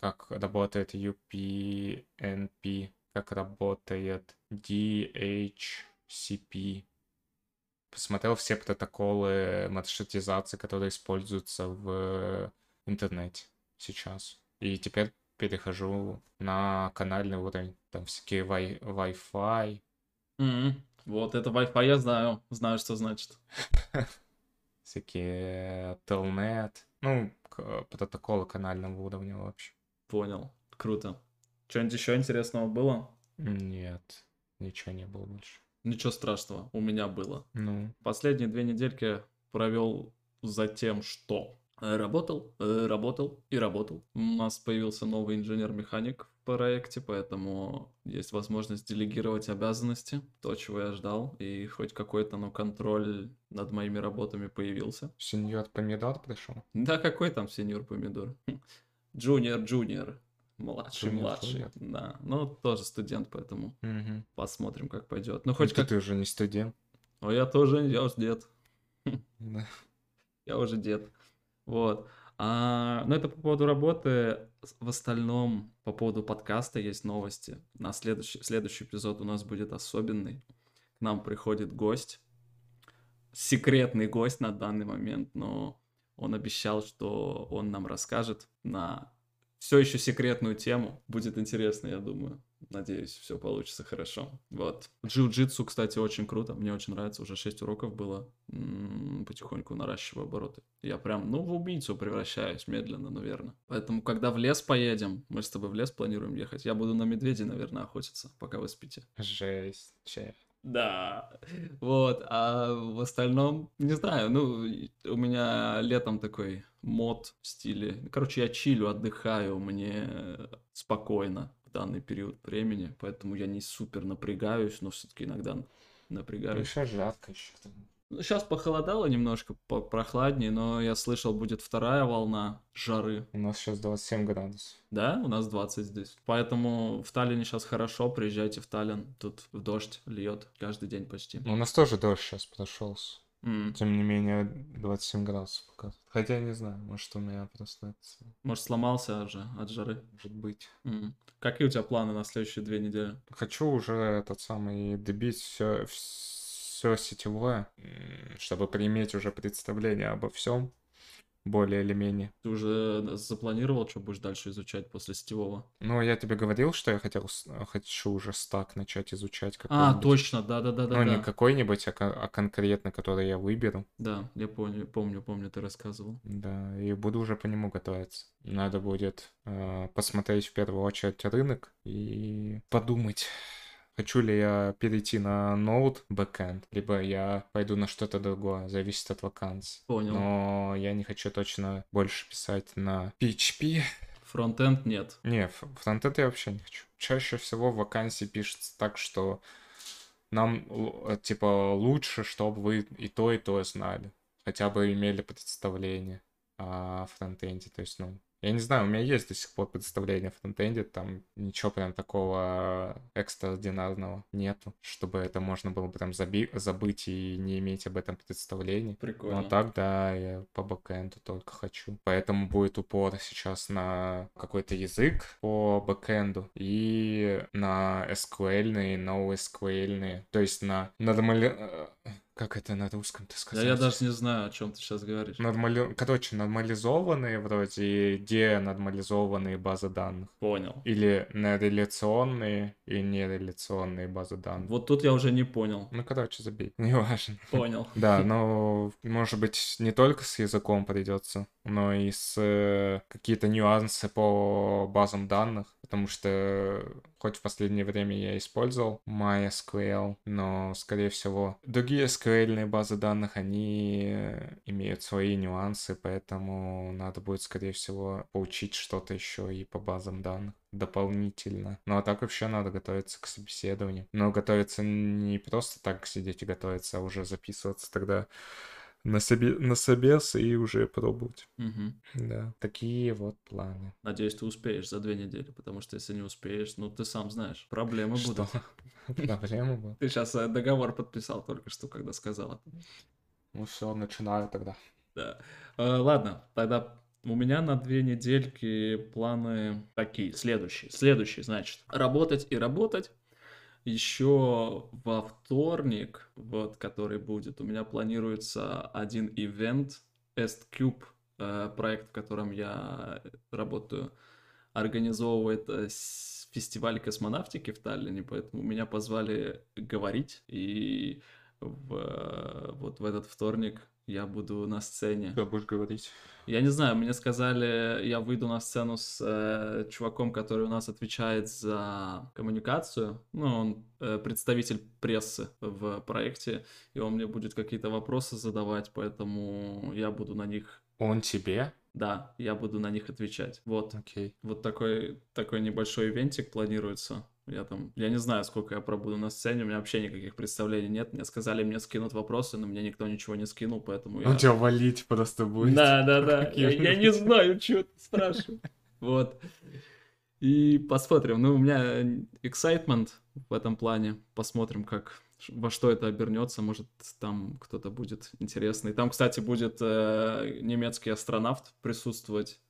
как работает UPnP, как работает DHCP. Посмотрел все протоколы маршрутизации, которые используются в интернете сейчас. И теперь перехожу на канальный уровень. Там всякие wi- Wi-Fi. Mm-hmm. Вот это Wi-Fi я знаю. Знаю, что значит. Всякие Telnet. Ну, протоколы канального уровня вообще. Понял. Круто. Что-нибудь еще интересного было? Нет, ничего не было больше. Ничего страшного, у меня было. Ну. Последние две недельки провел за тем, что работал, э, работал и работал. У нас появился новый инженер-механик в проекте, поэтому есть возможность делегировать обязанности, то, чего я ждал, и хоть какой-то, ну, контроль над моими работами появился. Сеньор Помидор пришел? Да, какой там сеньор Помидор? Джуниор, джуниор. Младший, Джуниор, младший. Да. Ну, тоже студент, поэтому угу. посмотрим, как пойдет. Ну, хоть ну, как... Ты уже не студент. О, я тоже, я уже дед. Да. Я уже дед. Вот. А, ну, это по поводу работы. В остальном, по поводу подкаста есть новости. На следующий, следующий эпизод у нас будет особенный. К нам приходит гость. Секретный гость на данный момент, но он обещал, что он нам расскажет на все еще секретную тему. Будет интересно, я думаю. Надеюсь, все получится хорошо. Вот. Джиу-джитсу, кстати, очень круто. Мне очень нравится. Уже 6 уроков было. М-м, потихоньку наращиваю обороты. Я прям, ну, в убийцу превращаюсь медленно, наверное. Поэтому, когда в лес поедем, мы с тобой в лес планируем ехать, я буду на медведей, наверное, охотиться, пока вы спите. Жесть, че. Да, вот, а в остальном, не знаю, ну, у меня летом такой мод в стиле, короче, я чилю, отдыхаю, мне спокойно в данный период времени, поэтому я не супер напрягаюсь, но все-таки иногда напрягаюсь. Еще жарко еще. Сейчас похолодало немножко, прохладнее, но я слышал, будет вторая волна жары. У нас сейчас 27 градусов. Да, у нас 20 здесь. Поэтому в Таллине сейчас хорошо, приезжайте в Таллин. Тут в дождь льет каждый день почти. Ну, У нас тоже дождь сейчас прошелся. М, Тем не менее, 27 градусов показывает. Хотя не знаю, может у меня просто это Может, сломался уже от жары? может быть. М. Какие у тебя планы на следующие две недели? Хочу уже этот самый добить все, все сетевое, чтобы прииметь уже представление обо всем, более или менее. Ты уже запланировал, что будешь дальше изучать после сетевого? Ну, я тебе говорил, что я хотел, с- хочу уже стак начать изучать А, какой-нибудь. точно, да-да-да-да. Ну, не да. какой-нибудь, а, а конкретно, который я выберу. Да, я помню, помню, помню, ты рассказывал. Да, и буду уже по нему готовиться. Надо будет э, посмотреть в первую очередь рынок и подумать, хочу ли я перейти на Node backend, либо я пойду на что-то другое, зависит от вакансий. Понял. Но я не хочу точно больше писать на PHP. Фронтенд нет. Не, фронтенд я вообще не хочу. Чаще всего вакансии пишется так, что нам, э, типа, лучше, чтобы вы и то, и то знали. Хотя бы имели представление о фронтенде. То есть, ну, я не знаю, у меня есть до сих пор представление о фронтенде, там ничего прям такого экстраординарного нету, чтобы это можно было прям заби- забыть и не иметь об этом представления. Прикольно. А так, да, я по бэкэнду только хочу. Поэтому будет упор сейчас на какой-то язык по бэкэнду и на SQL-ные, NoSQL-ные. То есть на нормали... Как это на русском-то Да сказать? я даже не знаю, о чем ты сейчас говоришь. Нормали... Короче, нормализованные вроде, и денормализованные базы данных. Понял. Или нереляционные и нереляционные базы данных. Вот тут я уже не понял. Ну, короче, забей. Неважно. Понял. Да, но, может быть, не только с языком придется, но и с э, какие-то нюансы по базам данных, потому что хоть в последнее время я использовал MySQL, но, скорее всего, другие SQL базы данных, они имеют свои нюансы, поэтому надо будет, скорее всего, поучить что-то еще и по базам данных дополнительно. Ну а так вообще надо готовиться к собеседованию. Но готовиться не просто так сидеть и готовиться, а уже записываться тогда на, себе, на собес и уже пробовать. Мгм. Да, такие вот планы. Надеюсь, ты успеешь за две недели, потому что если не успеешь, ну ты сам знаешь, проблемы Что? будут. Проблема была. Ты сейчас договор подписал только что, когда сказал это. Ну все, начинаю тогда. Да. Э, Ладно, тогда у меня на две недельки планы такие, следующие. Следующие, значит, работать и работать. Еще во вторник, вот, который будет, у меня планируется один ивент, EstCube, э, проект, в котором я работаю, организовывает э, фестиваль космонавтики в Таллине, поэтому меня позвали говорить, и в, э, вот в этот вторник я буду на сцене. Что будешь говорить? Я не знаю, мне сказали, я выйду на сцену с э, чуваком, который у нас отвечает за коммуникацию. Ну, он э, представитель прессы в проекте, и он мне будет какие-то вопросы задавать, поэтому я буду на них, Он тебе? да, я буду на них отвечать. Вот, Окей. вот такой, такой небольшой ивентик планируется. Я там, я не знаю, сколько я пробуду на сцене, у меня вообще никаких представлений нет. Мне сказали, мне скинут вопросы, но мне никто ничего не скинул, поэтому я... Он тебя валить просто будет. Да, да, да. Я, я не знаю, что ты спрашиваешь. Вот. И посмотрим. Ну, у меня excitement в этом плане. Посмотрим, как во что это обернется. Может, там кто-то будет интересный. Там, кстати, будет э, немецкий астронавт присутствовать.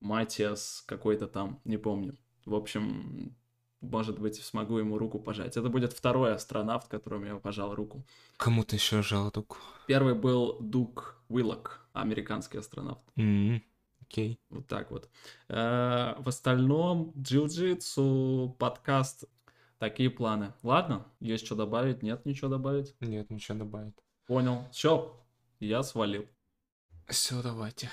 Матиас какой-то там, не помню. В общем, может быть, смогу ему руку пожать. Это будет второй астронавт, которому я пожал руку. Кому ты еще жал руку? Первый был Дук Уиллок, американский астронавт. М, Окей. Вот так вот. Э, В остальном, джиу-джитсу, подкаст, такие планы. Ладно, есть что добавить? Нет, ничего добавить? Нет, ничего добавить. Понял. Все, я свалил. Все, давайте.